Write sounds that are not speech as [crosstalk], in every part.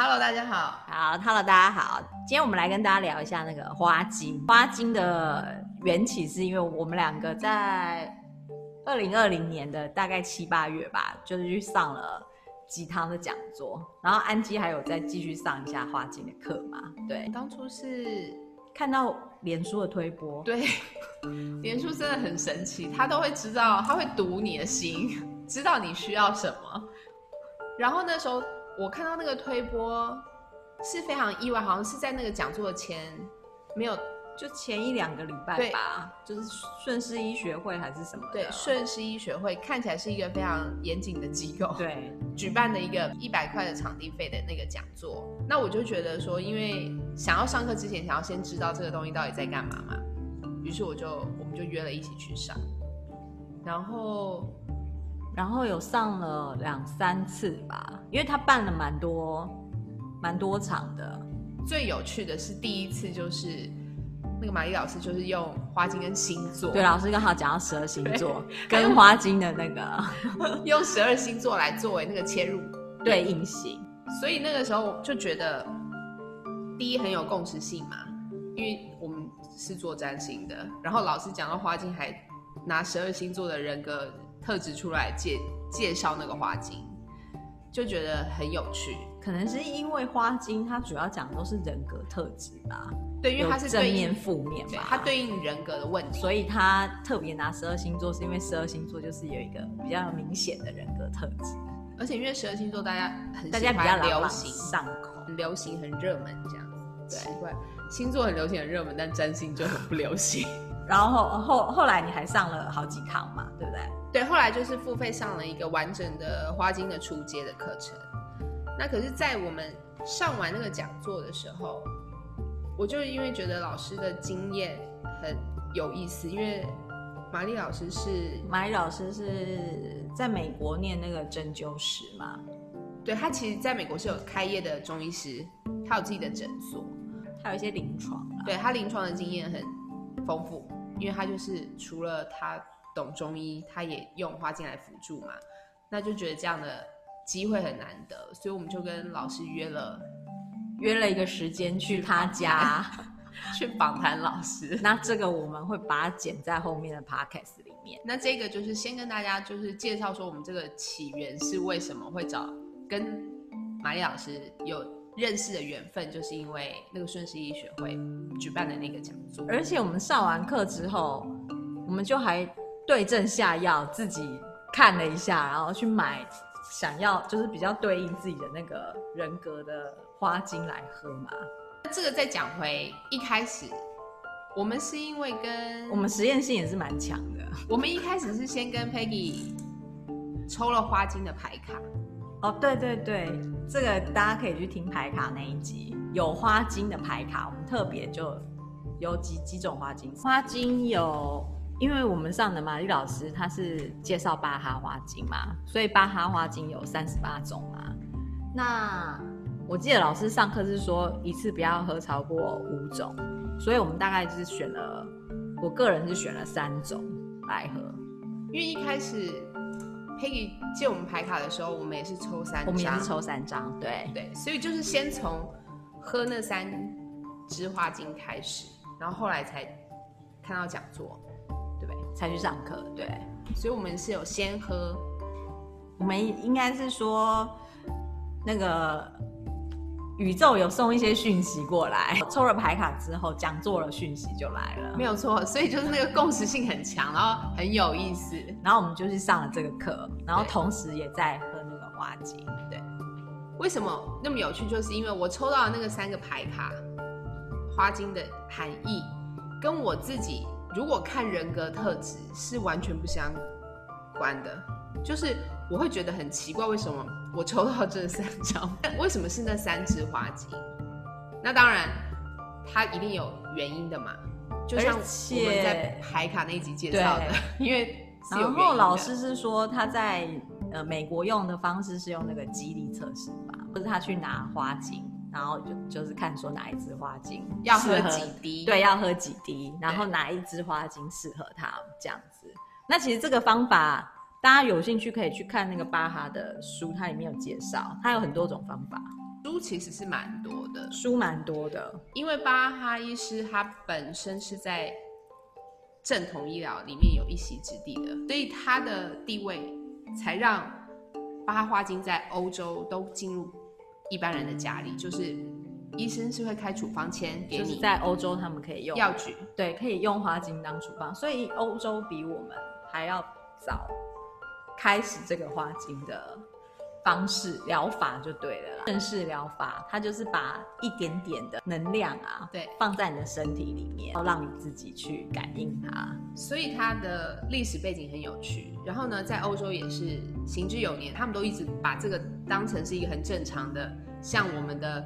Hello，大家好。好，Hello，大家好。今天我们来跟大家聊一下那个花精。花精的缘起是因为我们两个在二零二零年的大概七八月吧，就是去上了鸡汤的讲座，然后安吉还有再继续上一下花精的课嘛。对，当初是看到脸书的推播，对，脸书真的很神奇，他都会知道，他会读你的心，知道你需要什么。然后那时候。我看到那个推播是非常意外，好像是在那个讲座的前没有，就前一两个礼拜吧，就是顺势医学会还是什么？对，顺势医学会看起来是一个非常严谨的机构，对，举办的一个一百块的场地费的那个讲座。那我就觉得说，因为想要上课之前，想要先知道这个东西到底在干嘛嘛，于是我就我们就约了一起去上，然后。然后有上了两三次吧，因为他办了蛮多，蛮多场的。最有趣的是第一次，就是那个玛丽老师就是用花精跟星座。对，老师刚好讲到十二星座跟花精的那个，[laughs] 用十二星座来作为那个切入对应性。所以那个时候就觉得，第一很有共识性嘛，因为我们是做占星的，然后老师讲到花精还拿十二星座的人格。特质出来介介绍那个花精，就觉得很有趣。可能是因为花精它主要讲的都是人格特质吧？对，因为它是正面负面嘛，它对应人格的问题，所以它特别拿十二星座，是因为十二星座就是有一个比较明显的人格特质。而且因为十二星座大家很大家比较流行上口，流行，很热门这样子。对，奇怪，星座很流行很热门，但占星就很不流行。然后后后来你还上了好几堂嘛，对不对？对，后来就是付费上了一个完整的花精的初阶的课程。那可是，在我们上完那个讲座的时候，我就因为觉得老师的经验很有意思，因为玛丽老师是玛丽老师是在美国念那个针灸师嘛？对，他其实在美国是有开业的中医师，他有自己的诊所，他有一些临床，对，他临床的经验很丰富。因为他就是除了他懂中医，他也用花精来辅助嘛，那就觉得这样的机会很难得，所以我们就跟老师约了，约了一个时间去他家去访谈老师。[laughs] 那这个我们会把它剪在后面的 podcast 里面。那这个就是先跟大家就是介绍说我们这个起源是为什么会找跟玛丽老师有。认识的缘分就是因为那个顺势医学会举办的那个讲座，而且我们上完课之后，我们就还对症下药，自己看了一下，然后去买想要就是比较对应自己的那个人格的花精来喝嘛。这个再讲回一开始，我们是因为跟我们实验性也是蛮强的，我们一开始是先跟 Peggy 抽了花精的牌卡。哦，对对对，这个大家可以去听牌卡那一集，有花精的牌卡，我们特别就有几几种花精。花精有，因为我们上的玛丽老师他是介绍巴哈花精嘛，所以巴哈花精有三十八种嘛。那我记得老师上课是说一次不要喝超过五种，所以我们大概就是选了，我个人是选了三种来喝，因为一开始。Peggy 借我们牌卡的时候，我们也是抽三张，我们也是抽三张，对对，所以就是先从喝那三支花精开始，然后后来才看到讲座，对不对？才去上课，对，所以我们是有先喝，我们应该是说那个。宇宙有送一些讯息过来，抽了牌卡之后，讲座的讯息就来了，没有错。所以就是那个共识性很强，然后很有意思，然后我们就去上了这个课，然后同时也在喝那个花精。对，为什么那么有趣？就是因为我抽到的那个三个牌卡，花精的含义跟我自己如果看人格特质是完全不相关的，就是。我会觉得很奇怪，为什么我抽到这三张？[laughs] 为什么是那三支花精？那当然，它一定有原因的嘛。就像我们在牌卡那一集介绍的，因为然后老师是说他在呃美国用的方式是用那个激励测试法，就是他去拿花精，然后就就是看说哪一支花精要喝几滴，对，要喝几滴，然后哪一支花精适合他这样子。那其实这个方法。大家有兴趣可以去看那个巴哈的书，它里面有介绍，它有很多种方法。书其实是蛮多的，书蛮多的，因为巴哈医师他本身是在正统医疗里面有一席之地的，所以他的地位才让巴哈花精在欧洲都进入一般人的家里，就是医生是会开处方签给你，就是在欧洲他们可以用。药局，对，可以用花精当处方，所以欧洲比我们还要早开始这个花精的。方式疗法就对了啦，顺势疗法，它就是把一点点的能量啊，对，放在你的身体里面，然后让你自己去感应它。所以它的历史背景很有趣。然后呢，在欧洲也是行之有年，他们都一直把这个当成是一个很正常的，像我们的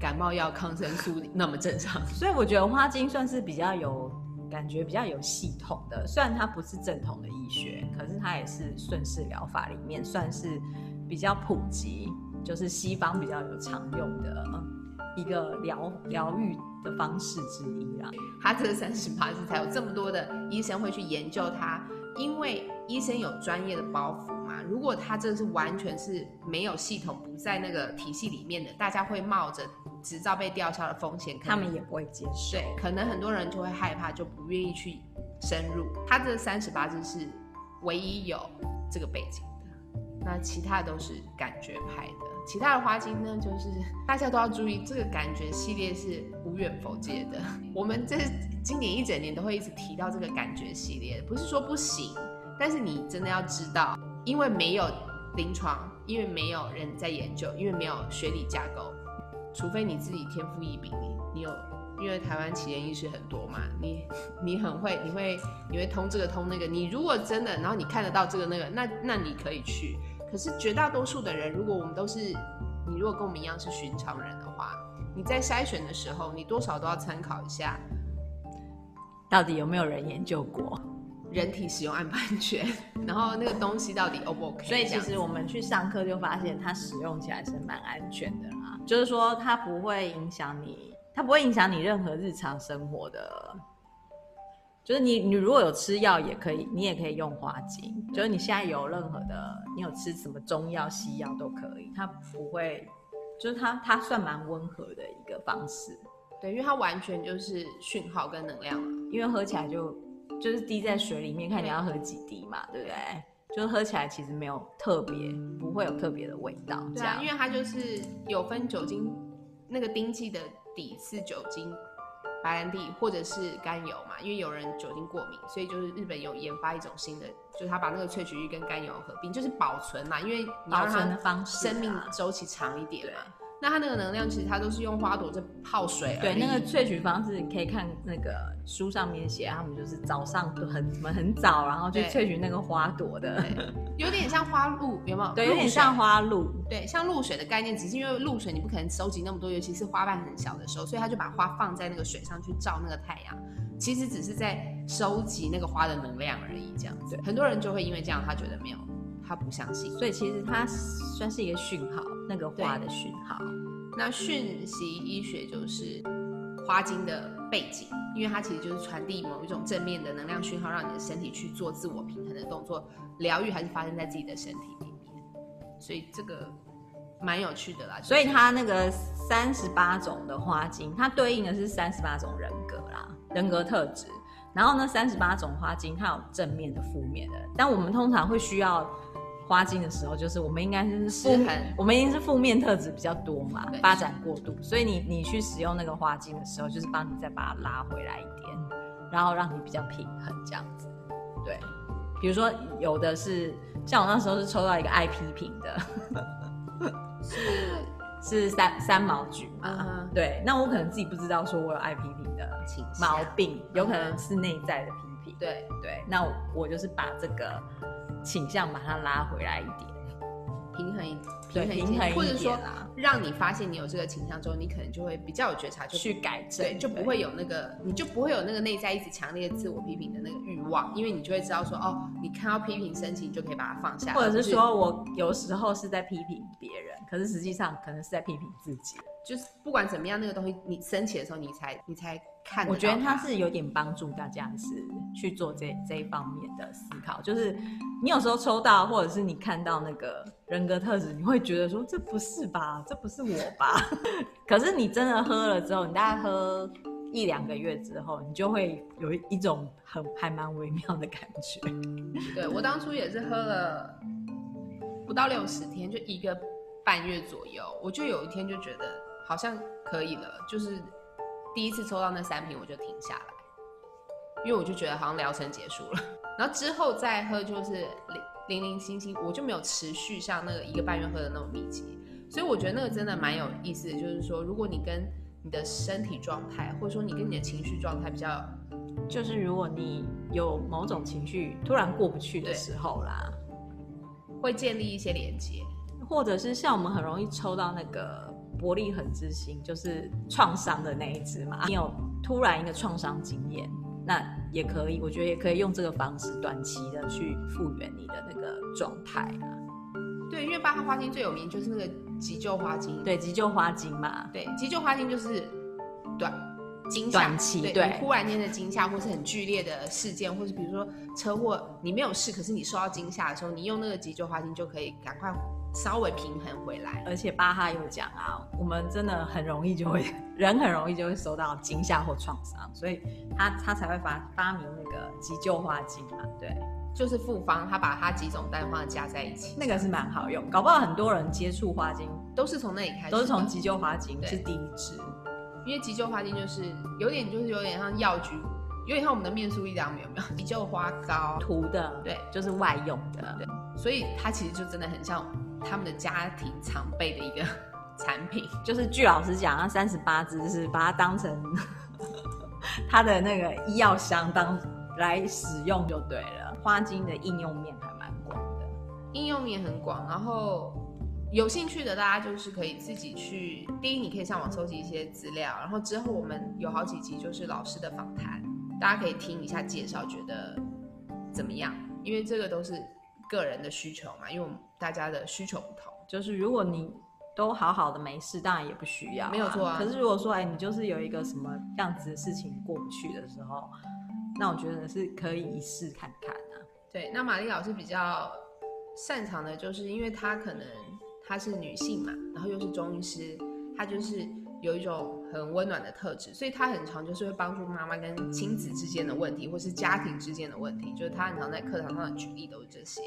感冒药、抗生素那么正常。[laughs] 所以我觉得花精算是比较有感觉、比较有系统的。虽然它不是正统的医学，可是它也是顺势疗法里面算是。比较普及，就是西方比较有常用的一个疗疗愈的方式之一啦。它这三十八字才有这么多的医生会去研究它，因为医生有专业的包袱嘛。如果他这是完全是没有系统，不在那个体系里面的，大家会冒着执照被吊销的风险，他们也不会接受。对，可能很多人就会害怕，就不愿意去深入。他这三十八支是唯一有这个背景的。那其他都是感觉派的，其他的花精呢，就是 [laughs] 大家都要注意，这个感觉系列是无远否届的。我们这今年一整年都会一直提到这个感觉系列，不是说不行，但是你真的要知道，因为没有临床，因为没有人在研究，因为没有学理架构，除非你自己天赋异禀，你你有，因为台湾奇人异事很多嘛，你你很会，你会你会通这个通那个，你如果真的，然后你看得到这个那个，那那你可以去。可是绝大多数的人，如果我们都是你，如果跟我们一样是寻常人的话，你在筛选的时候，你多少都要参考一下，到底有没有人研究过人体使用安不安全，然后那个东西到底 O 不 OK？所以其实我们去上课就发现，它使用起来是蛮安全的啦，就是说它不会影响你，它不会影响你任何日常生活的。就是你，你如果有吃药也可以，你也可以用花精。就是你现在有任何的，你有吃什么中药、西药都可以，它不会，就是它它算蛮温和的一个方式。对，因为它完全就是讯号跟能量嘛，因为喝起来就就是滴在水里面，看你要喝几滴嘛，对不对？就是喝起来其实没有特别，不会有特别的味道。对啊，因为它就是有分酒精，那个丁剂的底是酒精。白兰地或者是甘油嘛，因为有人酒精过敏，所以就是日本有研发一种新的，就是他把那个萃取液跟甘油合并，就是保存嘛，因为你要让它生命周期长一点嘛。那它那个能量其实它都是用花朵在泡水。对，那个萃取方式你可以看那个书上面写，他们就是早上都很什么很早，然后就萃取那个花朵的，有点像花露，有没有？[laughs] 对，有点像花露。对，像露水的概念，只是因为露水你不可能收集那么多，尤其是花瓣很小的时候，所以他就把花放在那个水上去照那个太阳，其实只是在收集那个花的能量而已，这样子。很多人就会因为这样，他觉得没有。他不相信，所以其实它算是一个讯号，那个花的讯号。那讯息医学就是花精的背景，因为它其实就是传递某一种正面的能量讯号，让你的身体去做自我平衡的动作。疗愈还是发生在自己的身体里面，所以这个蛮有趣的啦。所以它那个三十八种的花精，它对应的是三十八种人格啦，人格特质。然后呢，三十八种花精，它有正面的、负面的，但我们通常会需要。花精的时候，就是我们应该是失衡，我们一定是负面特质比较多嘛，发展过度，所以你你去使用那个花精的时候，就是帮你再把它拉回来一点，然后让你比较平衡这样子。对，比如说有的是像我那时候是抽到一个爱批评的，是是三三毛菊嘛，嗯，对，那我可能自己不知道说我有爱批评的毛病，有可能是内在的批评。对对，那我，我就是把这个。倾向把它拉回来一点，平衡一平衡一点，或者说让你发现你有这个倾向之后，你可能就会比较有觉察，就去改正，对，就不会有那个，你就不会有那个内在一直强烈的自我批评的那个欲望，因为你就会知道说，哦，你看到批评升起，你就可以把它放下，或者是说我有时候是在批评别人，可是实际上可能是在批评自己。就是不管怎么样，那个东西你升起的时候，你才你才看。我觉得他是有点帮助大家是去做这这一方面的思考。就是你有时候抽到，或者是你看到那个人格特质，你会觉得说这不是吧，这不是我吧？[laughs] 可是你真的喝了之后，你大概喝一两个月之后，你就会有一种很还蛮微妙的感觉。对，我当初也是喝了不到六十天，就一个半月左右，我就有一天就觉得。好像可以了，就是第一次抽到那三瓶，我就停下来，因为我就觉得好像疗程结束了。[laughs] 然后之后再喝就是零零零星星，我就没有持续像那个一个半月喝的那种密集。所以我觉得那个真的蛮有意思的，就是说如果你跟你的身体状态，或者说你跟你的情绪状态比较，就是如果你有某种情绪突然过不去的时候啦，会建立一些连接，或者是像我们很容易抽到那个。伯利恒之心就是创伤的那一只嘛，你有突然一个创伤经验，那也可以，我觉得也可以用这个方式短期的去复原你的那个状态啊。对，因为八号花精最有名就是那个急救花精，对，急救花精嘛，对，急救花精就是短惊吓，短期，对，对。突然间的惊吓或是很剧烈的事件，或是比如说车祸，你没有事，可是你受到惊吓的时候，你用那个急救花精就可以赶快。稍微平衡回来，而且巴哈有讲啊，我们真的很容易就会，人很容易就会受到惊吓或创伤，所以他他才会发发明那个急救花精嘛，对，就是复方，他把他几种单方加在一起，那个是蛮好用，搞不好很多人接触花精都是从那里开始，都是从急救花精是第一支，因为急救花精就是有点就是有点像药局，有点像我们的面速力量有没有？[laughs] 急救花膏涂的，对，就是外用的，对，所以它其实就真的很像。他们的家庭常备的一个产品，[laughs] 就是据老师讲，那三十八支是把它当成 [laughs] 他的那个医药箱当来使用就对了。花精的应用面还蛮广的，应用面很广。然后有兴趣的大家就是可以自己去，第一你可以上网搜集一些资料，然后之后我们有好几集就是老师的访谈，大家可以听一下介绍，觉得怎么样？因为这个都是。个人的需求嘛，因为我们大家的需求不同，就是如果你都好好的没事，当然也不需要、啊，没有错啊。可是如果说，哎，你就是有一个什么样子的事情过不去的时候，那我觉得是可以一试看看啊。对，那玛丽老师比较擅长的就是，因为她可能她是女性嘛，然后又是中医师，她就是。有一种很温暖的特质，所以她很常就是会帮助妈妈跟亲子之间的问题，或是家庭之间的问题，就是她很常在课堂上的举例都是这些。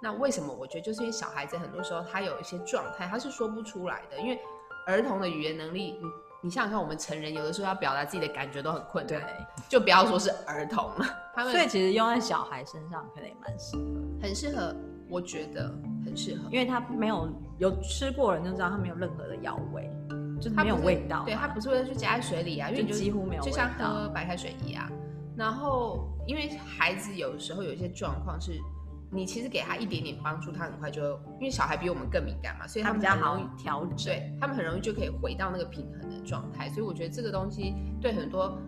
那为什么？我觉得就是因为小孩子很多时候他有一些状态，他是说不出来的。因为儿童的语言能力，你你想想看，我们成人有的时候要表达自己的感觉都很困难，对，就不要说是儿童了。他们所以其实用在小孩身上可能也蛮适合，很适合，我觉得很适合，因为他没有有吃过人就知道他没有任何的药味。就没有味道，对，它不是会去加在水里啊，因为就几乎没有，就像喝白开水一样。然后，因为孩子有时候有一些状况是，你其实给他一点点帮助，他很快就，因为小孩比我们更敏感嘛，所以他们比较好调整，对，他们很容易就可以回到那个平衡的状态。所以我觉得这个东西对很多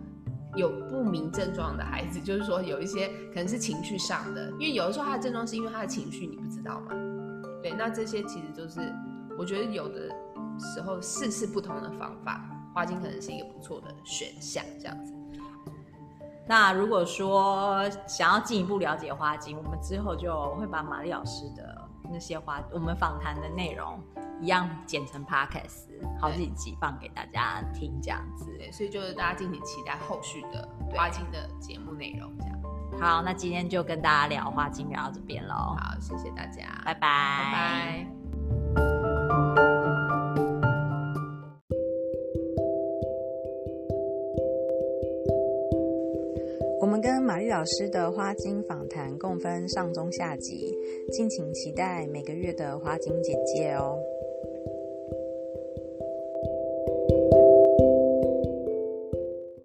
有不明症状的孩子，就是说有一些可能是情绪上的，因为有的时候他的症状是因为他的情绪，你不知道吗？对，那这些其实就是我觉得有的。时候试试不同的方法，花精可能是一个不错的选项。这样子，那如果说想要进一步了解花精，我们之后就会把玛丽老师的那些花，我们访谈的内容一样剪成 podcast，好几集放给大家听，这样子。对，所以就是大家敬请期待后续的花精的节目内容。这样。好，那今天就跟大家聊花精聊到这边喽。好，谢谢大家，拜拜，拜拜。跟玛丽老师的花精访谈共分上中下集，敬请期待每个月的花精简介哦。